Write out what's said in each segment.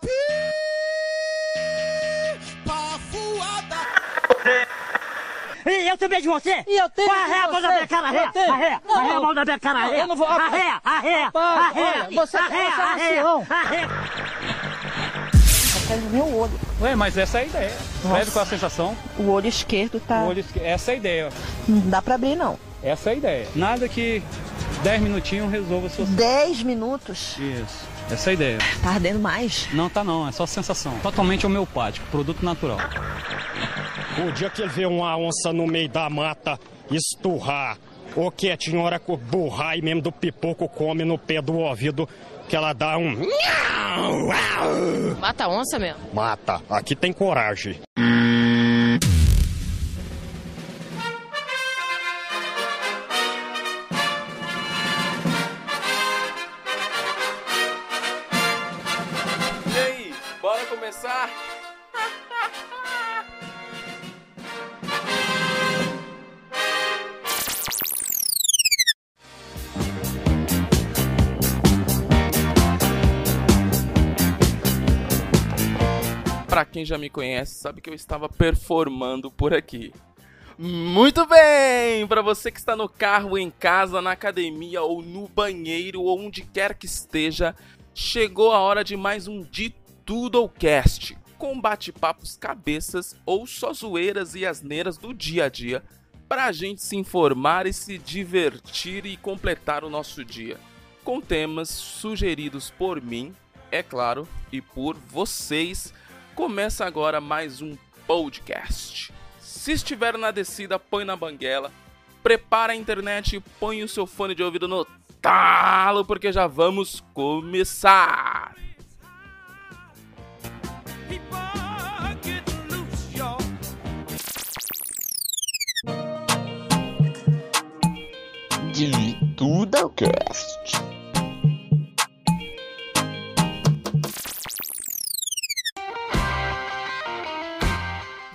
pi. E eu também de você? E eu tenho Arreia a de mão da você. minha cara, arreia, Não, arreia a mão da minha cara, Não, arreia, eu não vou- arreia, arreia, Rapaz, arreia, olha, você- é arreia. Quero ver o olho. Ué, mas essa é a ideia. Leve com a sensação. O olho esquerdo tá. O olho esque- Essa é a ideia. Não dá pra abrir, não. Essa é a ideia. Nada que 10 minutinhos resolva a sua. 10 minutos. Isso. Essa é a ideia. Tá ardendo mais. Não tá não, é só sensação. Totalmente homeopático, produto natural. O dia que ele vê uma onça no meio da mata esturrar, ou quietinho, hora que o burrai mesmo do pipoco come no pé do ouvido, que ela dá um. Mata a onça mesmo. Mata. Aqui tem coragem. Pra quem já me conhece, sabe que eu estava performando por aqui. Muito bem! Para você que está no carro, em casa, na academia ou no banheiro ou onde quer que esteja, chegou a hora de mais um De Tudocast, com bate-papos cabeças ou só zoeiras e asneiras do dia a dia, para a gente se informar e se divertir e completar o nosso dia, com temas sugeridos por mim, é claro, e por vocês. Começa agora mais um podcast. Se estiver na descida, põe na banguela, prepara a internet e põe o seu fone de ouvido no talo, porque já vamos começar! De Tudocast.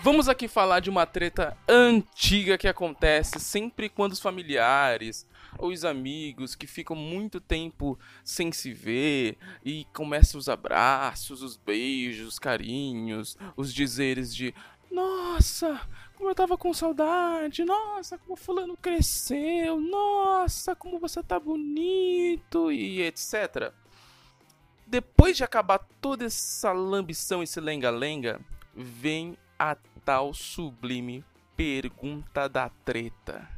Vamos aqui falar de uma treta antiga que acontece sempre quando os familiares ou os amigos que ficam muito tempo sem se ver e começam os abraços, os beijos, os carinhos, os dizeres de nossa, como eu tava com saudade, nossa, como fulano cresceu, nossa, como você tá bonito e etc. Depois de acabar toda essa lambição, esse lenga-lenga, vem a tal sublime pergunta da treta.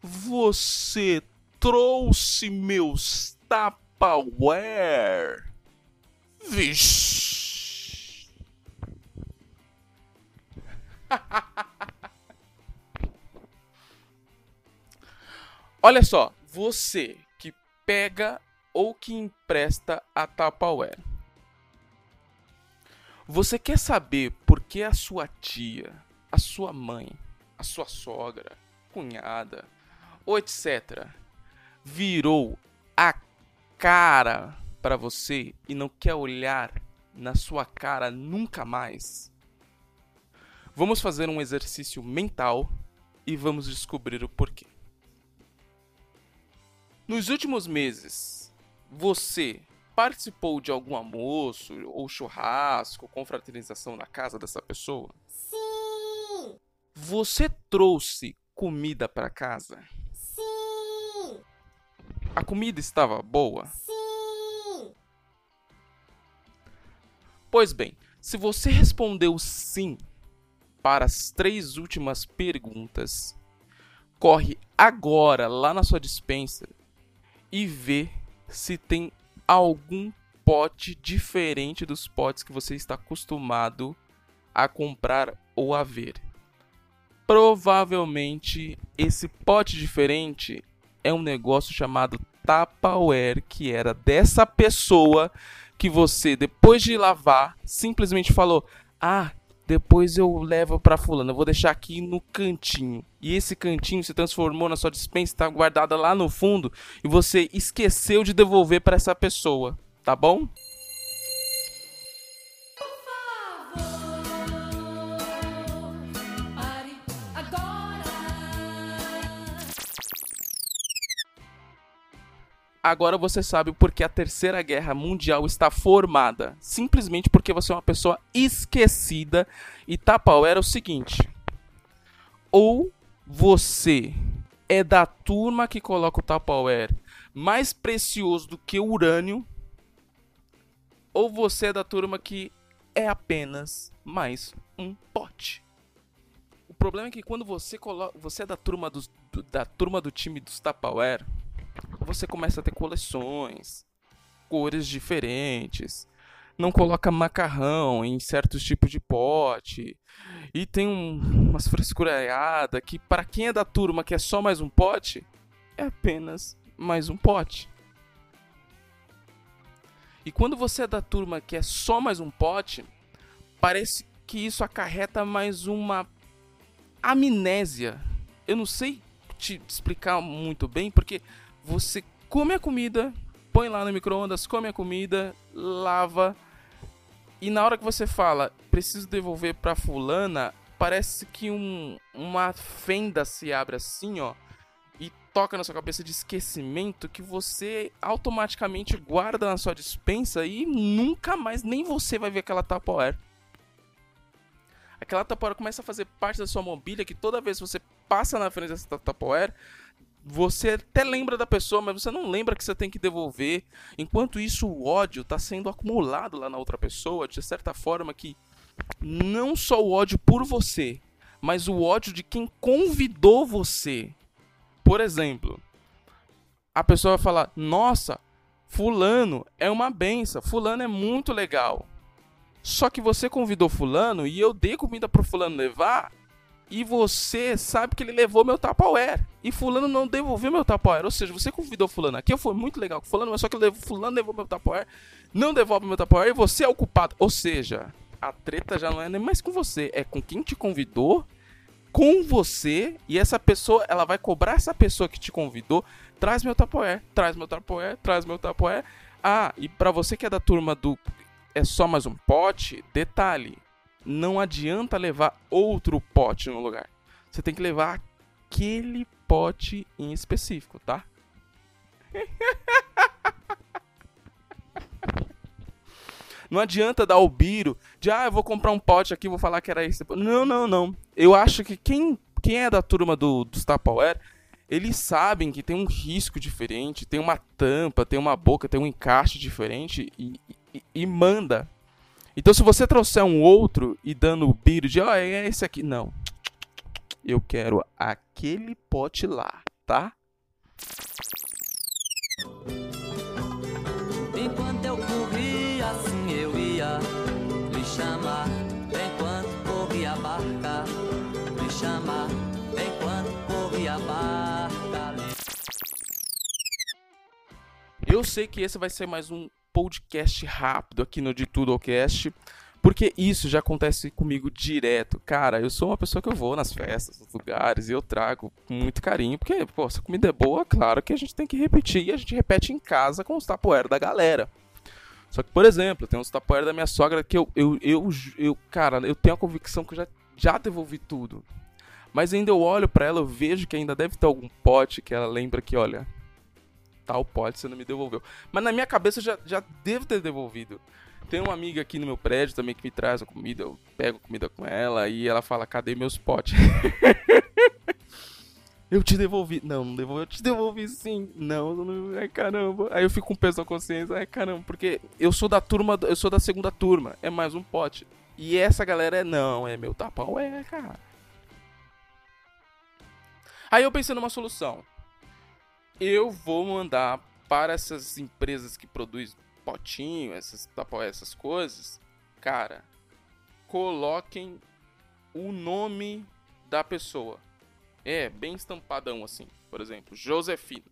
Você trouxe meus Tupperware? Vixe. Olha só, você que pega ou que empresta a Tupperware. Você quer saber por que a sua tia, a sua mãe, a sua sogra, cunhada, ou etc, virou a cara para você e não quer olhar na sua cara nunca mais? Vamos fazer um exercício mental e vamos descobrir o porquê. Nos últimos meses, você participou de algum almoço ou churrasco, confraternização na casa dessa pessoa? Sim! Você trouxe comida para casa? Sim! A comida estava boa? Sim! Pois bem, se você respondeu sim para as três últimas perguntas, corre agora lá na sua dispensa e vê se tem algum pote diferente dos potes que você está acostumado a comprar ou a ver. Provavelmente esse pote diferente é um negócio chamado Tupperware, que era dessa pessoa que você, depois de lavar, simplesmente falou: Ah, depois eu levo pra fulano, eu vou deixar aqui no cantinho. E esse cantinho se transformou na sua dispensa, está guardada lá no fundo e você esqueceu de devolver para essa pessoa, tá bom? Agora! Você sabe por que a Terceira Guerra Mundial está formada. Simplesmente porque você é uma pessoa esquecida. E Tapauera é o seguinte: ou você é da turma que coloca o Tupperware mais precioso do que o urânio, ou você é da turma que é apenas mais um pote. O problema é que quando você coloca, você é da turma dos, do, da turma do time dos Tupperware, você começa a ter coleções, cores diferentes, não coloca macarrão em certos tipos de pote. E tem um, umas frescuraiadas que, para quem é da turma que é só mais um pote, é apenas mais um pote. E quando você é da turma que é só mais um pote, parece que isso acarreta mais uma amnésia. Eu não sei te explicar muito bem, porque você come a comida, põe lá no micro-ondas, come a comida, lava. E na hora que você fala, preciso devolver pra fulana, parece que um, uma fenda se abre assim, ó. E toca na sua cabeça de esquecimento que você automaticamente guarda na sua dispensa e nunca mais, nem você vai ver aquela Tupperware. Aquela Tupperware começa a fazer parte da sua mobília que toda vez que você passa na frente dessa Tupperware, você até lembra da pessoa, mas você não lembra que você tem que devolver. Enquanto isso, o ódio está sendo acumulado lá na outra pessoa, de certa forma que não só o ódio por você, mas o ódio de quem convidou você. Por exemplo, a pessoa vai falar: Nossa, Fulano é uma benção, Fulano é muito legal. Só que você convidou Fulano e eu dei comida pro Fulano levar e você sabe que ele levou meu Tupperware. E fulano não devolveu meu Tupperware. Ou seja, você convidou fulano aqui, foi muito legal com fulano, mas só que levou, fulano levou meu Tupperware, não devolve meu Tupperware e você é o culpado. Ou seja, a treta já não é nem mais com você, é com quem te convidou, com você, e essa pessoa, ela vai cobrar essa pessoa que te convidou, traz meu Tupperware, traz meu Tupperware, traz meu Tupperware. Ah, e para você que é da turma do é só mais um pote, detalhe, não adianta levar outro pote no lugar. Você tem que levar aquele pote em específico, tá? Não adianta dar o biro de, ah, eu vou comprar um pote aqui, vou falar que era esse. Não, não, não. Eu acho que quem, quem é da turma do, dos Tupperware, eles sabem que tem um risco diferente, tem uma tampa, tem uma boca, tem um encaixe diferente e, e, e manda então, se você trouxer um outro e dando o biro de, ó, oh, é esse aqui. Não. Eu quero aquele pote lá, tá? Enquanto eu corria assim eu ia lhe chamar. Enquanto corria a barca, lhe chamar. Enquanto corria a barca. Eu sei que esse vai ser mais um podcast rápido aqui no De Tudo ao Cast. Porque isso já acontece comigo direto. Cara, eu sou uma pessoa que eu vou nas festas, nos lugares, e eu trago com muito carinho. Porque, pô, se a comida é boa, claro que a gente tem que repetir. E a gente repete em casa com os tapoeiros da galera. Só que, por exemplo, tem uns tapoeiros da minha sogra que eu, eu, eu, eu, cara, eu tenho a convicção que eu já, já devolvi tudo. Mas ainda eu olho para ela, eu vejo que ainda deve ter algum pote que ela lembra que, olha, tal pote você não me devolveu. Mas na minha cabeça eu já, já devo ter devolvido. Tem uma amiga aqui no meu prédio também que me traz a comida, eu pego comida com ela e ela fala, cadê meus potes? eu te devolvi. Não, não devolvi. Eu te devolvi sim. Não, não, ai caramba. Aí eu fico com peso na consciência, ai caramba, porque eu sou da turma, eu sou da segunda turma, é mais um pote. E essa galera é não, é meu tapão, é, cara. Aí eu pensei numa solução eu vou mandar para essas empresas que produzem potinho, essas, essas coisas, cara, coloquem o nome da pessoa. É, bem estampadão assim. Por exemplo, Josefina.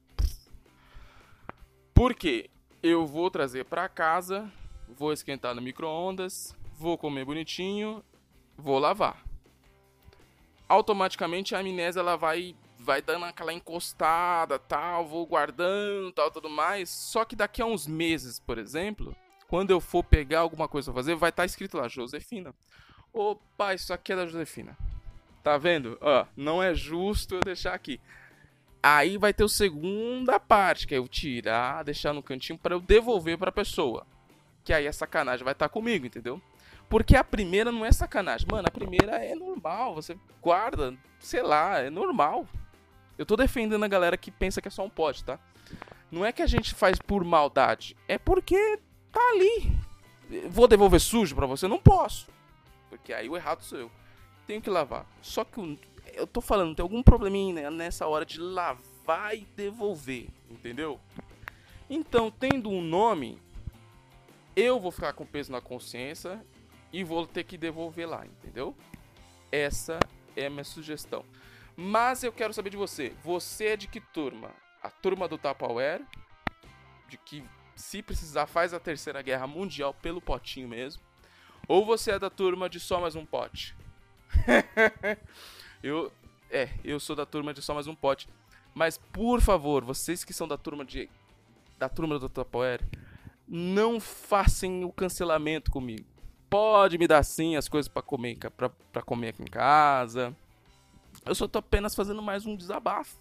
Por quê? Eu vou trazer para casa, vou esquentar no micro-ondas, vou comer bonitinho, vou lavar. Automaticamente a amnésia ela vai vai dando aquela encostada, tal, vou guardando, tal, tudo mais. Só que daqui a uns meses, por exemplo, quando eu for pegar alguma coisa pra fazer, vai estar tá escrito lá Josefina. Opa, isso aqui é da Josefina. Tá vendo? Ó, não é justo eu deixar aqui. Aí vai ter a segunda parte, que é eu tirar, deixar no cantinho para eu devolver para a pessoa. Que aí a sacanagem vai estar comigo, entendeu? Porque a primeira não é sacanagem. Mano, a primeira é normal. Você guarda, sei lá, é normal. Eu tô defendendo a galera que pensa que é só um pote, tá? Não é que a gente faz por maldade. É porque tá ali. Vou devolver sujo pra você? Não posso. Porque aí o errado sou eu. Tenho que lavar. Só que eu tô falando, tem algum probleminha nessa hora de lavar e devolver. Entendeu? Então, tendo um nome, eu vou ficar com peso na consciência e vou ter que devolver lá, entendeu? Essa é a minha sugestão. Mas eu quero saber de você. Você é de que turma? A turma do Tupperware? De que se precisar faz a terceira guerra mundial pelo potinho mesmo? Ou você é da turma de só mais um pote? eu é, eu sou da turma de só mais um pote. Mas por favor, vocês que são da turma de da turma do Tupperware, não façam o cancelamento comigo. Pode me dar sim as coisas pra comer, pra comer aqui em casa. Eu só tô apenas fazendo mais um desabafo.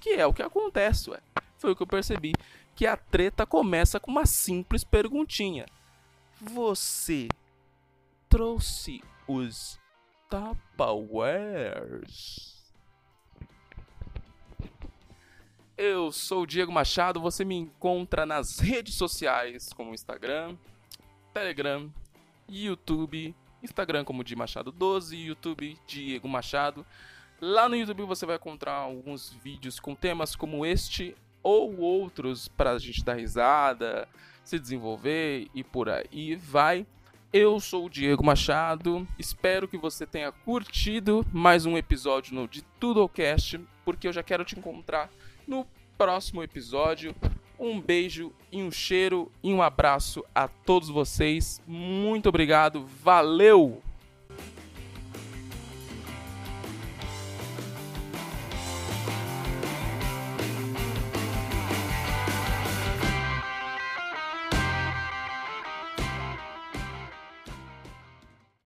Que é o que acontece, ué. Foi o que eu percebi. Que a treta começa com uma simples perguntinha. Você trouxe os Tupperwares? Eu sou o Diego Machado, você me encontra nas redes sociais como Instagram, Telegram, YouTube, Instagram como Di Machado 12, YouTube Diego Machado. Lá no YouTube você vai encontrar alguns vídeos com temas como este ou outros para a gente dar risada, se desenvolver e por aí vai. Eu sou o Diego Machado, espero que você tenha curtido mais um episódio no De Tudocast, porque eu já quero te encontrar no próximo episódio. Um beijo e um cheiro e um abraço a todos vocês. Muito obrigado, valeu!